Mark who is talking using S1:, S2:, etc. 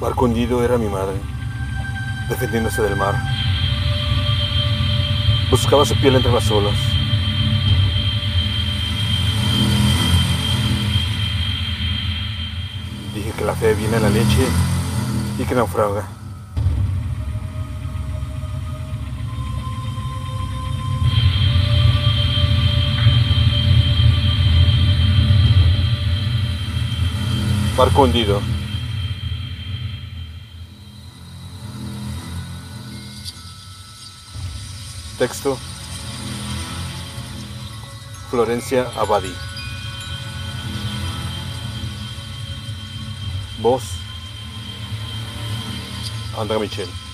S1: Barco hundido era mi madre, defendiéndose del mar. Buscaba su piel entre las olas. Dije que la fe viene en la leche y que naufraga. Barco hundido. Texto. Florencia Abadi. Voz. Andrea Michel.